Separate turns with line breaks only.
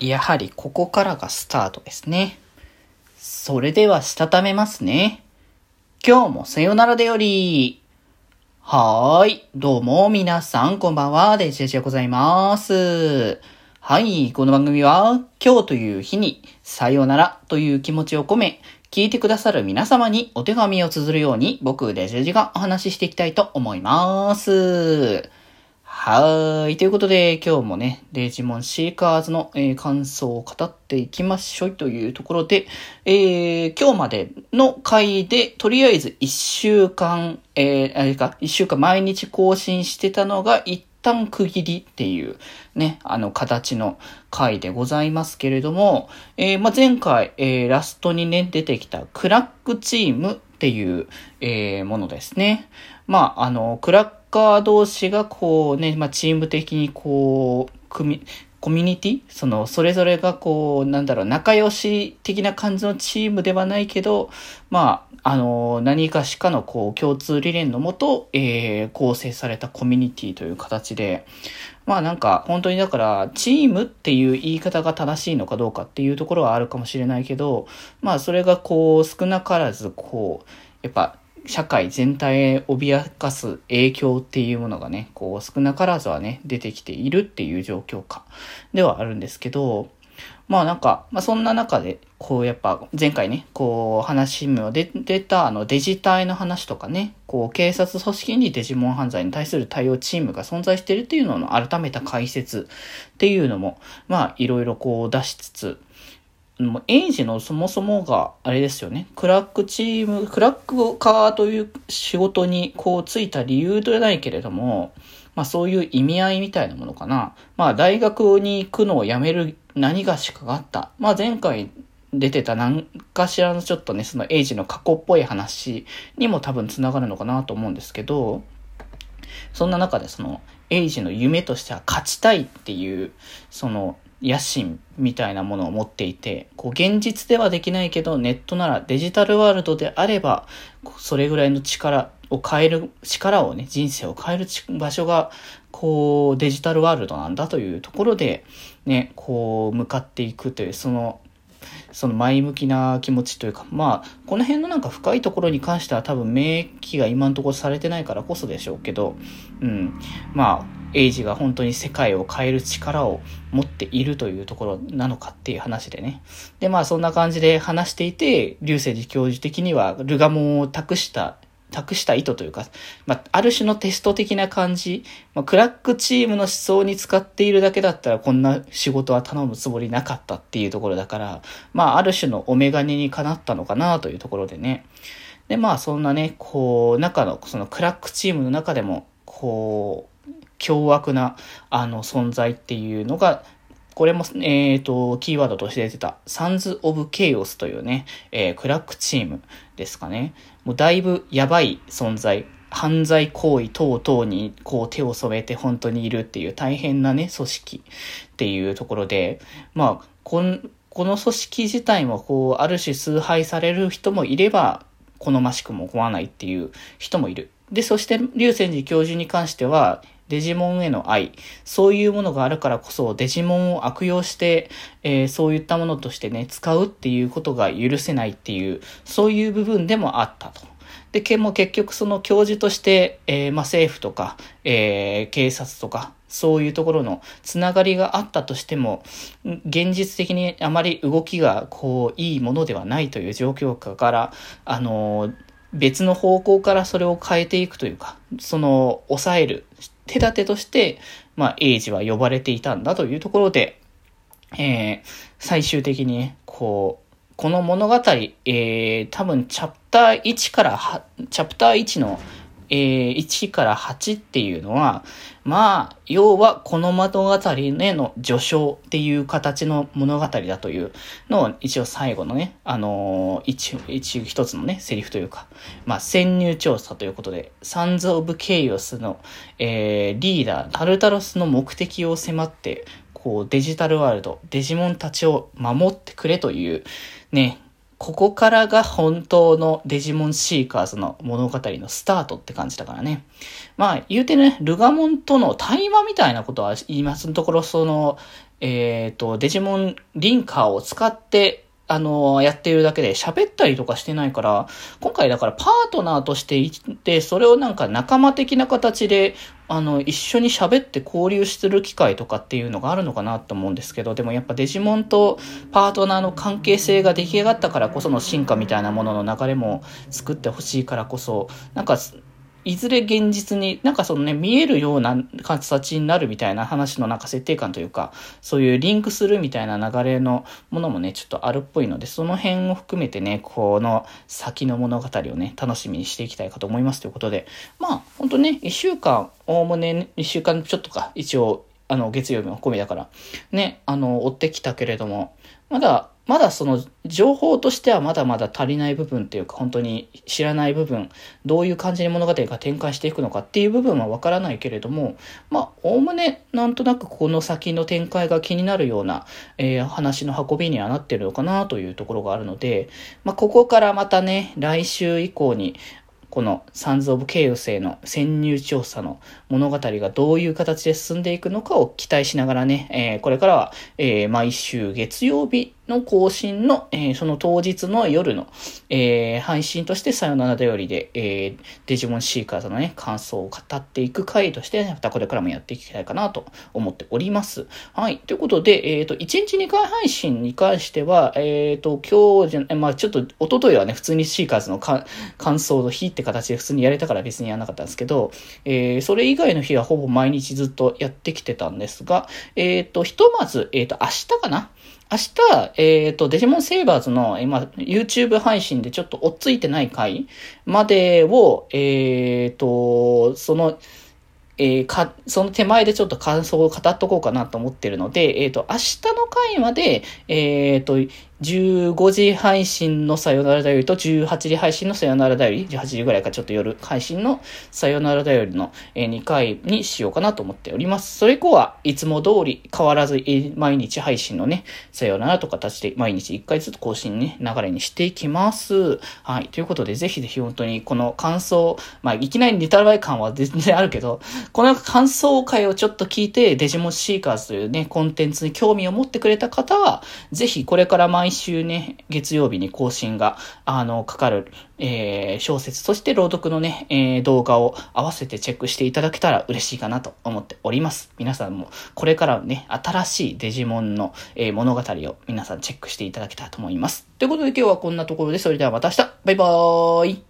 やはりここからがスタートですね。それではしたためますね。今日もさよならでより。はーい。どうも皆さんこんばんは。デジェジでございます。はい。この番組は今日という日にさよならという気持ちを込め、聞いてくださる皆様にお手紙を綴るように僕デジェジがお話ししていきたいと思います。はい。ということで、今日もね、デジモンシーカーズの、えー、感想を語っていきましょうというところで、えー、今日までの回で、とりあえず1週間、えー、あれか、1週間毎日更新してたのが、一旦区切りっていうね、あの形の回でございますけれども、えー、まあ、前回、えー、ラストにね、出てきたクラックチームっていう、えー、ものですね。まあ、あの、クラックカー同士がこうね、まあ、チーム的にこう、組コミュニティ？その、それぞれがこう、なんだろう、仲良し的な感じのチームではないけど、まあ、あの、何かしかのこう、共通理念のもと、えー、構成されたコミュニティという形で、まあなんか、本当にだから、チームっていう言い方が正しいのかどうかっていうところはあるかもしれないけど、まあそれがこう、少なからずこう、やっぱ、社会全体へ脅かす影響っていうものがね、こう少なからずはね、出てきているっていう状況下ではあるんですけど、まあなんか、まあそんな中で、こうやっぱ前回ね、こう話も出たあのデジタイの話とかね、こう警察組織にデジモン犯罪に対する対応チームが存在してるっていうのの改めた解説っていうのも、まあいろいろこう出しつつ、もうエイジのそもそもがあれですよね。クラックチーム、クラックカーという仕事にこうついた理由ではないけれども、まあそういう意味合いみたいなものかな。まあ大学に行くのをやめる何がしかがあった。まあ前回出てた何かしらのちょっとね、そのエイジの過去っぽい話にも多分繋がるのかなと思うんですけど、そんな中でそのエイジの夢としては勝ちたいっていう、その野心みたいなものを持っていて、こう現実ではできないけど、ネットならデジタルワールドであれば、それぐらいの力を変える、力をね、人生を変える場所が、こう、デジタルワールドなんだというところで、ね、こう、向かっていくという、その、その前向きな気持ちというか、まあ、この辺のなんか深いところに関しては多分免疫が今のところされてないからこそでしょうけど、うん、まあ、エイジが本当に世界を変える力を持っているというところなのかっていう話でね。で、まあそんな感じで話していて、流星寺教授的にはルガモンを託した託した意図というか、まあ、ある種のテスト的な感じ、まあ、クラックチームの思想に使っているだけだったらこんな仕事は頼むつもりなかったっていうところだから、まあ、ある種のオメガネにかなったのかなというところでね。で、まあ、そんなね、こう、中の、そのクラックチームの中でも、こう、凶悪な、あの、存在っていうのが、これも、えっ、ー、と、キーワードとして出てた、サンズ・オブ・ケイオスというね、えー、クラックチームですかね。もうだいぶやばい存在、犯罪行為等々にこう手を染めて本当にいるっていう大変なね、組織っていうところで、まあ、この、この組織自体もこう、ある種崇拝される人もいれば、好ましくも思わないっていう人もいる。で、そして、竜泉寺教授に関しては、デジモンへの愛、そういうものがあるからこそ、デジモンを悪用して、えー、そういったものとしてね、使うっていうことが許せないっていう、そういう部分でもあったと。で、県も結局その教授として、えー、まあ、政府とか、えー、警察とか、そういうところのつながりがあったとしても、現実的にあまり動きがこう、いいものではないという状況下から、あの別の方向からそれを変えていくというか、その、抑える手立てとして、まあ、エイジは呼ばれていたんだというところで、えー、最終的に、こう、この物語、えー、多分チャプター1から、チャプター1のえー、1から8っていうのは、まあ、要はこの物語への序章っていう形の物語だというのを一応最後のね、あのー、一、一、一つのね、セリフというか、まあ、潜入調査ということで、サンズ・オブ・ケイオスの、えー、リーダー、タルタロスの目的を迫って、こう、デジタルワールド、デジモンたちを守ってくれという、ね、ここからが本当のデジモンシーカーズの物語のスタートって感じだからね。まあ言うてね、ルガモンとの対話みたいなことは言いますところ、その、えっ、ー、と、デジモンリンカーを使って、あの、やってるだけで喋ったりとかしてないから、今回だからパートナーとしていて、それをなんか仲間的な形で、あの、一緒に喋って交流する機会とかっていうのがあるのかなと思うんですけど、でもやっぱデジモンとパートナーの関係性が出来上がったからこその進化みたいなものの流れも作ってほしいからこそ、なんかいずれ現実に、なんかそのね、見えるような形になるみたいな話のなんか設定感というか、そういうリンクするみたいな流れのものもね、ちょっとあるっぽいので、その辺を含めてね、この先の物語をね、楽しみにしていきたいかと思いますということで、まあ、ほんとね、一週間、おおむね一週間ちょっとか、一応、あの、月曜日も込みだから、ね、あの、追ってきたけれども、まだ、まだその情報としてはまだまだ足りない部分っていうか本当に知らない部分、どういう感じに物語が展開していくのかっていう部分はわからないけれども、まあ、おおむねなんとなくこの先の展開が気になるような、えー、話の運びにはなってるのかなというところがあるので、まあ、ここからまたね、来週以降に、このサンズ・オブ・ケイオスへの潜入調査の物語がどういう形で進んでいくのかを期待しながらね、えー、これからは、えー、毎週月曜日の更新の、えー、その当日の夜の、えー、配信としてさよならだよりで、えー、デジモンシーカーズのね、感想を語っていく回として、ね、またこれからもやっていきたいかなと思っております。はい。ということで、えっ、ー、と、1日2回配信に関しては、えっ、ー、と、今日じゃ、まあちょっと、一昨日はね、普通にシーカーズの感想の日って形で普通にやれたから別にやらなかったんですけど、えー、それ以外の日はほぼ毎日ずっとやってきてたんですが、えっ、ー、と、ひとまず、えっ、ー、と、明日かな明日、えっ、ー、と、デジモンセイバーズの今、YouTube 配信でちょっと追っついてない回までを、えっ、ー、と、その、えー、か、その手前でちょっと感想を語っとこうかなと思ってるので、えっ、ー、と、明日の回まで、えっ、ー、と、15時配信のさよならだよりと18時配信のさよならだより、18時ぐらいかちょっと夜配信のさよならだよりの2回にしようかなと思っております。それ以降はいつも通り変わらず毎日配信のね、さよならとか形で毎日1回ずつ更新ね、流れにしていきます。はい。ということでぜひぜひ本当にこの感想、まあいきなりネタバレ感は全然あるけど、この感想会をちょっと聞いてデジモンシーカーズというね、コンテンツに興味を持ってくれた方は、ぜひこれから毎毎週ね、月曜日に更新が、あの、かかる、えー、小説、そして朗読のね、えー、動画を合わせてチェックしていただけたら嬉しいかなと思っております。皆さんも、これからね、新しいデジモンの、えー、物語を皆さんチェックしていただけたらと思います。ということで今日はこんなところで、それではまた明日バイバーイ